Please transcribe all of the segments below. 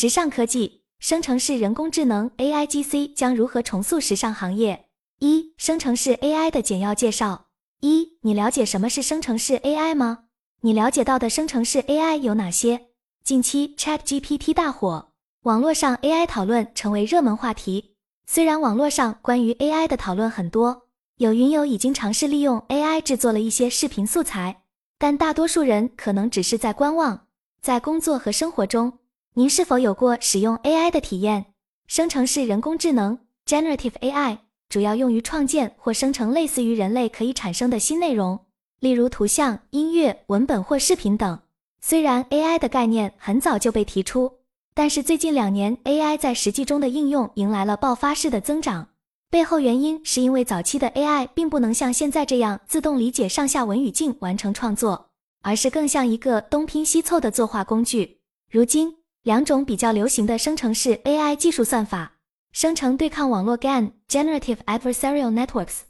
时尚科技，生成式人工智能 AIGC 将如何重塑时尚行业？一、生成式 AI 的简要介绍。一、你了解什么是生成式 AI 吗？你了解到的生成式 AI 有哪些？近期 ChatGPT 大火，网络上 AI 讨论成为热门话题。虽然网络上关于 AI 的讨论很多，有云友已经尝试利用 AI 制作了一些视频素材，但大多数人可能只是在观望。在工作和生活中，您是否有过使用 AI 的体验？生成式人工智能 （Generative AI） 主要用于创建或生成类似于人类可以产生的新内容。例如图像、音乐、文本或视频等。虽然 AI 的概念很早就被提出，但是最近两年 AI 在实际中的应用迎来了爆发式的增长。背后原因是因为早期的 AI 并不能像现在这样自动理解上下文语境完成创作，而是更像一个东拼西凑的作画工具。如今，两种比较流行的生成式 AI 技术算法——生成对抗网络 GAN（Generative Adversarial Networks）。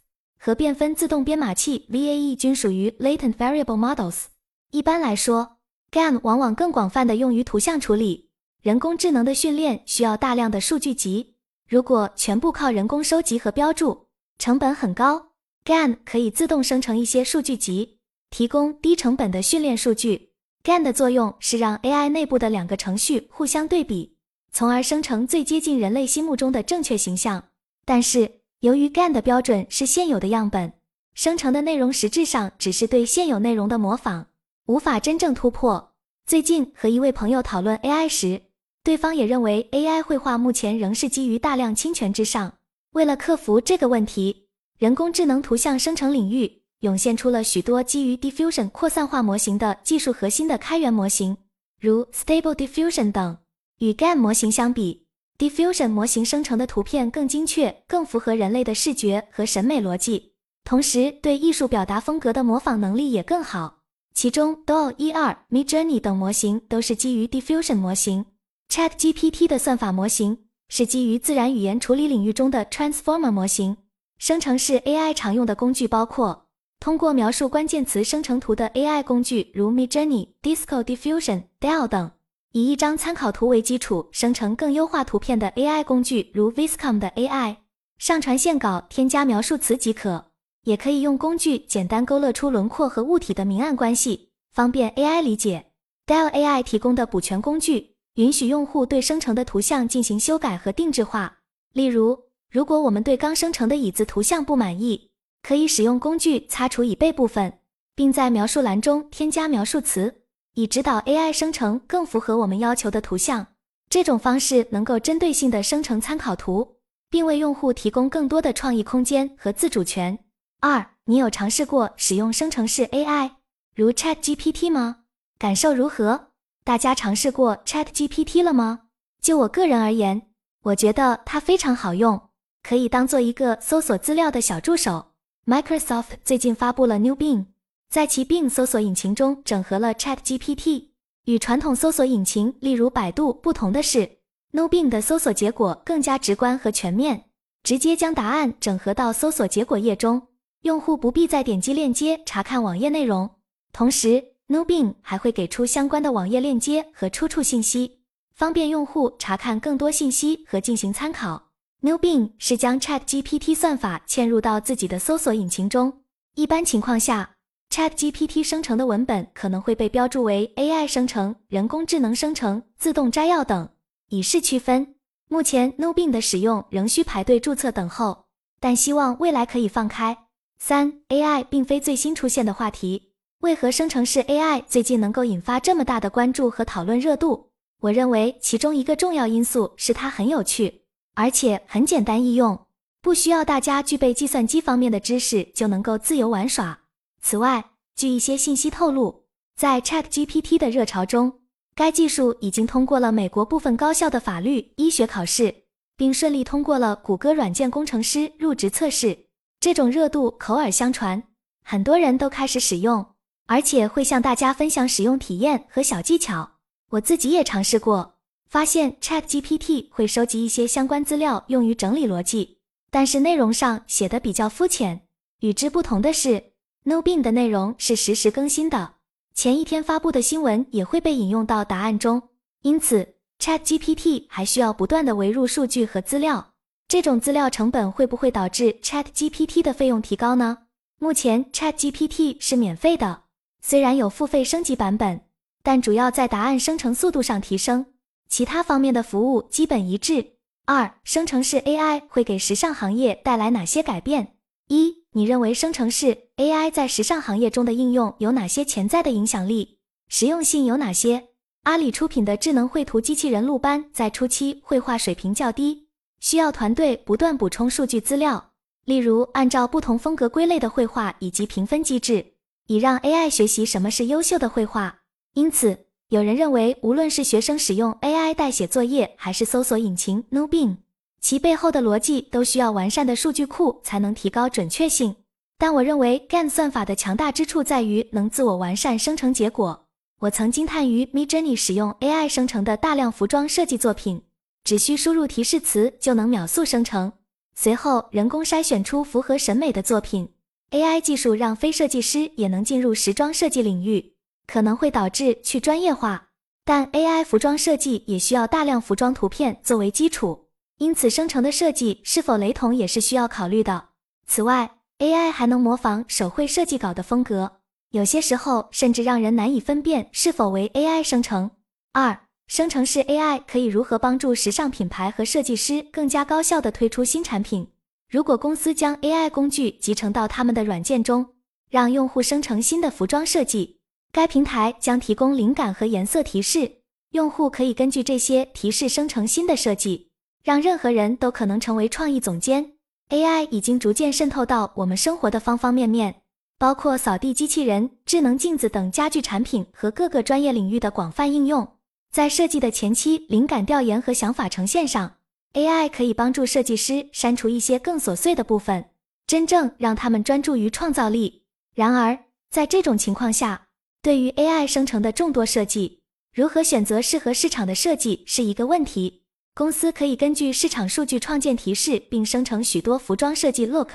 和变分自动编码器 VAE 均属于 Latent Variable Models。一般来说，GAN 往往更广泛的用于图像处理。人工智能的训练需要大量的数据集，如果全部靠人工收集和标注，成本很高。GAN 可以自动生成一些数据集，提供低成本的训练数据。GAN 的作用是让 AI 内部的两个程序互相对比，从而生成最接近人类心目中的正确形象。但是，由于 GAN 的标准是现有的样本，生成的内容实质上只是对现有内容的模仿，无法真正突破。最近和一位朋友讨论 AI 时，对方也认为 AI 绘画目前仍是基于大量侵权之上。为了克服这个问题，人工智能图像生成领域涌现出了许多基于 Diffusion 扩散化模型的技术核心的开源模型，如 Stable Diffusion 等。与 GAN 模型相比，Diffusion 模型生成的图片更精确，更符合人类的视觉和审美逻辑，同时对艺术表达风格的模仿能力也更好。其中 DALL-E 二、Midjourney 等模型都是基于 Diffusion 模型。ChatGPT 的算法模型是基于自然语言处理领域中的 Transformer 模型。生成式 AI 常用的工具包括通过描述关键词生成图的 AI 工具，如 Midjourney、Disco Diffusion、DALL 等。以一张参考图为基础生成更优化图片的 AI 工具，如 Viscom 的 AI，上传线稿，添加描述词即可。也可以用工具简单勾勒出轮廓和物体的明暗关系，方便 AI 理解。Dell AI 提供的补全工具，允许用户对生成的图像进行修改和定制化。例如，如果我们对刚生成的椅子图像不满意，可以使用工具擦除椅背部分，并在描述栏中添加描述词。以指导 AI 生成更符合我们要求的图像。这种方式能够针对性的生成参考图，并为用户提供更多的创意空间和自主权。二，你有尝试过使用生成式 AI，如 ChatGPT 吗？感受如何？大家尝试过 ChatGPT 了吗？就我个人而言，我觉得它非常好用，可以当做一个搜索资料的小助手。Microsoft 最近发布了 New Bing。在其 Bing 搜索引擎中整合了 ChatGPT，与传统搜索引擎，例如百度不同的是，New Bing 的搜索结果更加直观和全面，直接将答案整合到搜索结果页中，用户不必再点击链接查看网页内容。同时，New Bing 还会给出相关的网页链接和出处信息，方便用户查看更多信息和进行参考。New Bing 是将 ChatGPT 算法嵌入到自己的搜索引擎中，一般情况下。ChatGPT 生成的文本可能会被标注为 AI 生成、人工智能生成、自动摘要等，以示区分。目前，New Bing 的使用仍需排队注册等候，但希望未来可以放开。三，AI 并非最新出现的话题，为何生成式 AI 最近能够引发这么大的关注和讨论热度？我认为其中一个重要因素是它很有趣，而且很简单易用，不需要大家具备计算机方面的知识就能够自由玩耍。此外，据一些信息透露，在 ChatGPT 的热潮中，该技术已经通过了美国部分高校的法律、医学考试，并顺利通过了谷歌软件工程师入职测试。这种热度口耳相传，很多人都开始使用，而且会向大家分享使用体验和小技巧。我自己也尝试过，发现 ChatGPT 会收集一些相关资料用于整理逻辑，但是内容上写的比较肤浅。与之不同的是。，no bin 的内容是实时更新的，前一天发布的新闻也会被引用到答案中。因此，ChatGPT 还需要不断的围入数据和资料，这种资料成本会不会导致 ChatGPT 的费用提高呢？目前 ChatGPT 是免费的，虽然有付费升级版本，但主要在答案生成速度上提升，其他方面的服务基本一致。二、生成式 AI 会给时尚行业带来哪些改变？一、你认为生成式 AI 在时尚行业中的应用有哪些潜在的影响力？实用性有哪些？阿里出品的智能绘图机器人路班在初期绘画水平较低，需要团队不断补充数据资料，例如按照不同风格归类的绘画以及评分机制，以让 AI 学习什么是优秀的绘画。因此，有人认为，无论是学生使用 AI 代写作业，还是搜索引擎 Nubin，其背后的逻辑都需要完善的数据库才能提高准确性。但我认为 GAN 算法的强大之处在于能自我完善生成结果。我曾惊叹于 Midjourney 使用 AI 生成的大量服装设计作品，只需输入提示词就能秒速生成，随后人工筛选出符合审美的作品。AI 技术让非设计师也能进入时装设计领域，可能会导致去专业化。但 AI 服装设计也需要大量服装图片作为基础，因此生成的设计是否雷同也是需要考虑的。此外，AI 还能模仿手绘设计稿的风格。有些时候甚至让人难以分辨是否为 AI 生成。二、生成式 AI 可以如何帮助时尚品牌和设计师更加高效地推出新产品？如果公司将 AI 工具集成到他们的软件中，让用户生成新的服装设计，该平台将提供灵感和颜色提示，用户可以根据这些提示生成新的设计，让任何人都可能成为创意总监。AI 已经逐渐渗透到我们生活的方方面面。包括扫地机器人、智能镜子等家具产品和各个专业领域的广泛应用。在设计的前期灵感调研和想法呈现上，AI 可以帮助设计师删除一些更琐碎的部分，真正让他们专注于创造力。然而，在这种情况下，对于 AI 生成的众多设计，如何选择适合市场的设计是一个问题。公司可以根据市场数据创建提示，并生成许多服装设计 look。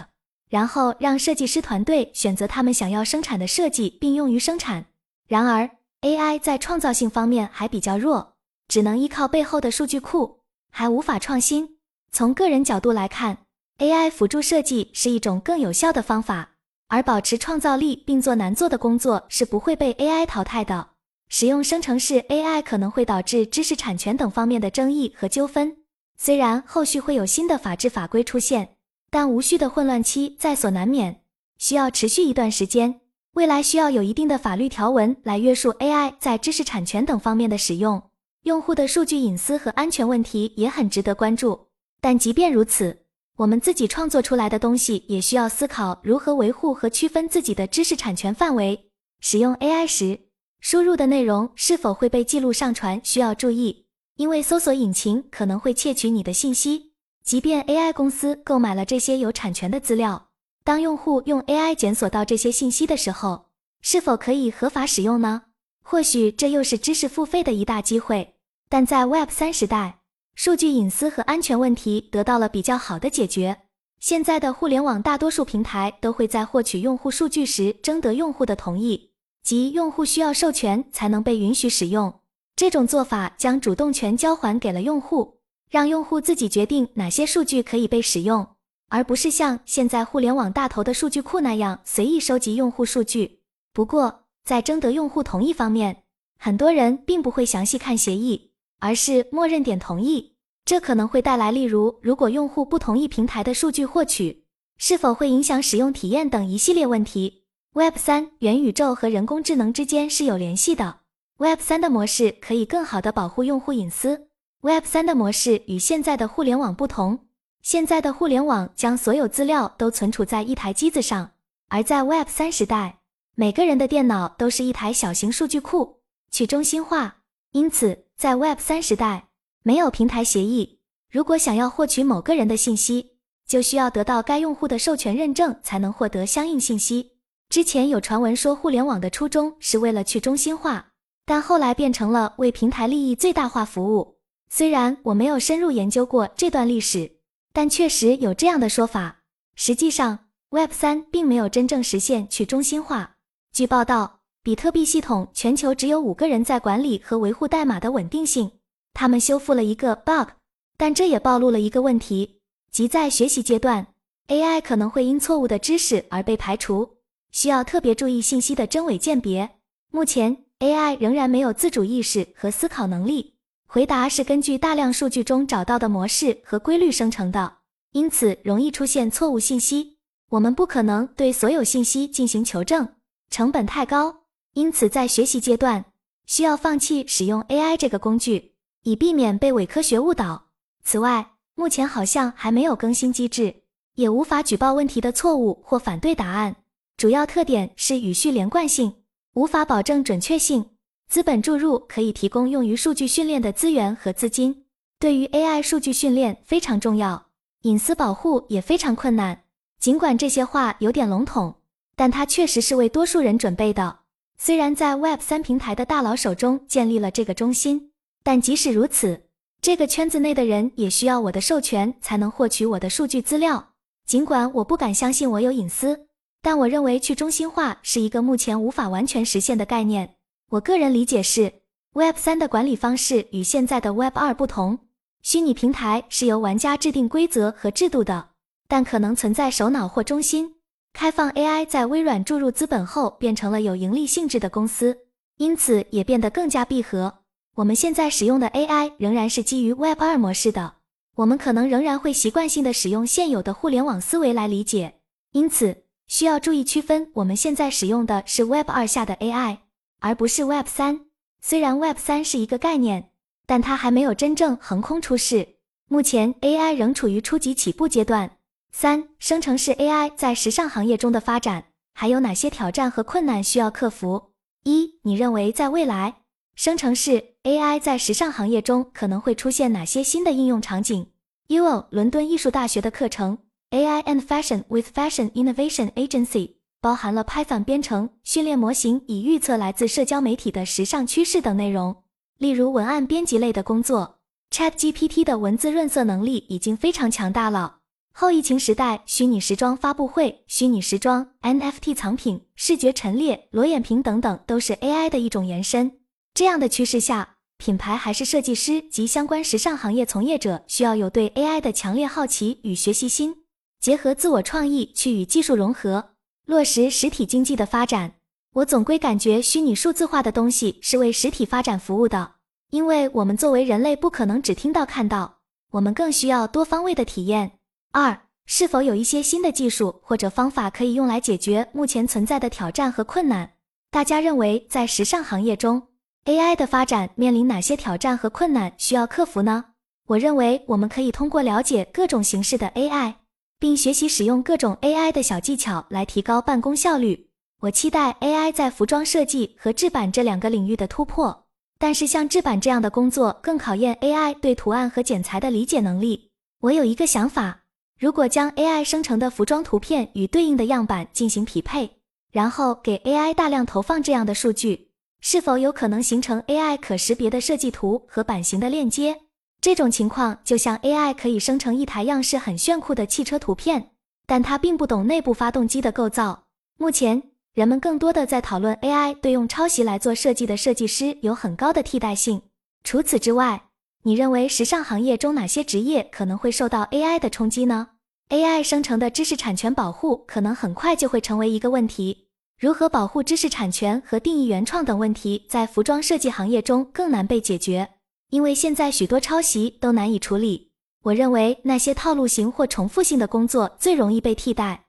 然后让设计师团队选择他们想要生产的设计，并用于生产。然而，AI 在创造性方面还比较弱，只能依靠背后的数据库，还无法创新。从个人角度来看，AI 辅助设计是一种更有效的方法，而保持创造力并做难做的工作是不会被 AI 淘汰的。使用生成式 AI 可能会导致知识产权等方面的争议和纠纷，虽然后续会有新的法制法规出现。但无序的混乱期在所难免，需要持续一段时间。未来需要有一定的法律条文来约束 AI 在知识产权等方面的使用。用户的数据隐私和安全问题也很值得关注。但即便如此，我们自己创作出来的东西也需要思考如何维护和区分自己的知识产权范围。使用 AI 时，输入的内容是否会被记录上传需要注意，因为搜索引擎可能会窃取你的信息。即便 AI 公司购买了这些有产权的资料，当用户用 AI 检索到这些信息的时候，是否可以合法使用呢？或许这又是知识付费的一大机会。但在 Web 三时代，数据隐私和安全问题得到了比较好的解决。现在的互联网大多数平台都会在获取用户数据时征得用户的同意，即用户需要授权才能被允许使用。这种做法将主动权交还给了用户。让用户自己决定哪些数据可以被使用，而不是像现在互联网大头的数据库那样随意收集用户数据。不过，在征得用户同意方面，很多人并不会详细看协议，而是默认点同意。这可能会带来，例如，如果用户不同意平台的数据获取，是否会影响使用体验等一系列问题。Web 三元宇宙和人工智能之间是有联系的。Web 三的模式可以更好地保护用户隐私。Web 三的模式与现在的互联网不同。现在的互联网将所有资料都存储在一台机子上，而在 Web 三时代，每个人的电脑都是一台小型数据库，去中心化。因此，在 Web 三时代，没有平台协议。如果想要获取某个人的信息，就需要得到该用户的授权认证才能获得相应信息。之前有传闻说，互联网的初衷是为了去中心化，但后来变成了为平台利益最大化服务。虽然我没有深入研究过这段历史，但确实有这样的说法。实际上，Web 三并没有真正实现去中心化。据报道，比特币系统全球只有五个人在管理和维护代码的稳定性，他们修复了一个 bug，但这也暴露了一个问题，即在学习阶段，AI 可能会因错误的知识而被排除，需要特别注意信息的真伪鉴别。目前，AI 仍然没有自主意识和思考能力，回答是根据大量数据中找到的模式和规律生成的，因此容易出现错误信息。我们不可能对所有信息进行求证，成本太高，因此在学习阶段需要放弃使用 AI 这个工具，以避免被伪科学误导。此外，目前好像还没有更新机制，也无法举报问题的错误或反对答案。主要特点是语序连贯性。无法保证准确性。资本注入可以提供用于数据训练的资源和资金，对于 AI 数据训练非常重要。隐私保护也非常困难。尽管这些话有点笼统，但它确实是为多数人准备的。虽然在 Web 三平台的大佬手中建立了这个中心，但即使如此，这个圈子内的人也需要我的授权才能获取我的数据资料。尽管我不敢相信我有隐私。但我认为去中心化是一个目前无法完全实现的概念。我个人理解是，Web 三的管理方式与现在的 Web 二不同。虚拟平台是由玩家制定规则和制度的，但可能存在首脑或中心。开放 AI 在微软注入资本后，变成了有盈利性质的公司，因此也变得更加闭合。我们现在使用的 AI 仍然是基于 Web 二模式的，我们可能仍然会习惯性的使用现有的互联网思维来理解，因此。需要注意区分，我们现在使用的是 Web 二下的 AI，而不是 Web 三。虽然 Web 三是一个概念，但它还没有真正横空出世。目前 AI 仍处于初级起步阶段。三、生成式 AI 在时尚行业中的发展还有哪些挑战和困难需要克服？一、你认为在未来，生成式 AI 在时尚行业中可能会出现哪些新的应用场景？UO 伦敦艺术大学的课程。AI and Fashion with Fashion Innovation Agency 包含了 Python 编程训练模型，以预测来自社交媒体的时尚趋势等内容。例如文案编辑类的工作，ChatGPT 的文字润色能力已经非常强大了。后疫情时代，虚拟时装发布会、虚拟时装 NFT 藏品、视觉陈列、裸眼屏等等，都是 AI 的一种延伸。这样的趋势下，品牌还是设计师及相关时尚行业从业者需要有对 AI 的强烈好奇与学习心。结合自我创意去与技术融合，落实实体经济的发展。我总归感觉虚拟数字化的东西是为实体发展服务的，因为我们作为人类不可能只听到看到，我们更需要多方位的体验。二，是否有一些新的技术或者方法可以用来解决目前存在的挑战和困难？大家认为在时尚行业中，AI 的发展面临哪些挑战和困难需要克服呢？我认为我们可以通过了解各种形式的 AI。并学习使用各种 AI 的小技巧来提高办公效率。我期待 AI 在服装设计和制版这两个领域的突破。但是像制版这样的工作更考验 AI 对图案和剪裁的理解能力。我有一个想法：如果将 AI 生成的服装图片与对应的样板进行匹配，然后给 AI 大量投放这样的数据，是否有可能形成 AI 可识别的设计图和版型的链接？这种情况就像 AI 可以生成一台样式很炫酷的汽车图片，但它并不懂内部发动机的构造。目前，人们更多的在讨论 AI 对用抄袭来做设计的设计师有很高的替代性。除此之外，你认为时尚行业中哪些职业可能会受到 AI 的冲击呢？AI 生成的知识产权保护可能很快就会成为一个问题。如何保护知识产权和定义原创等问题，在服装设计行业中更难被解决。因为现在许多抄袭都难以处理，我认为那些套路型或重复性的工作最容易被替代。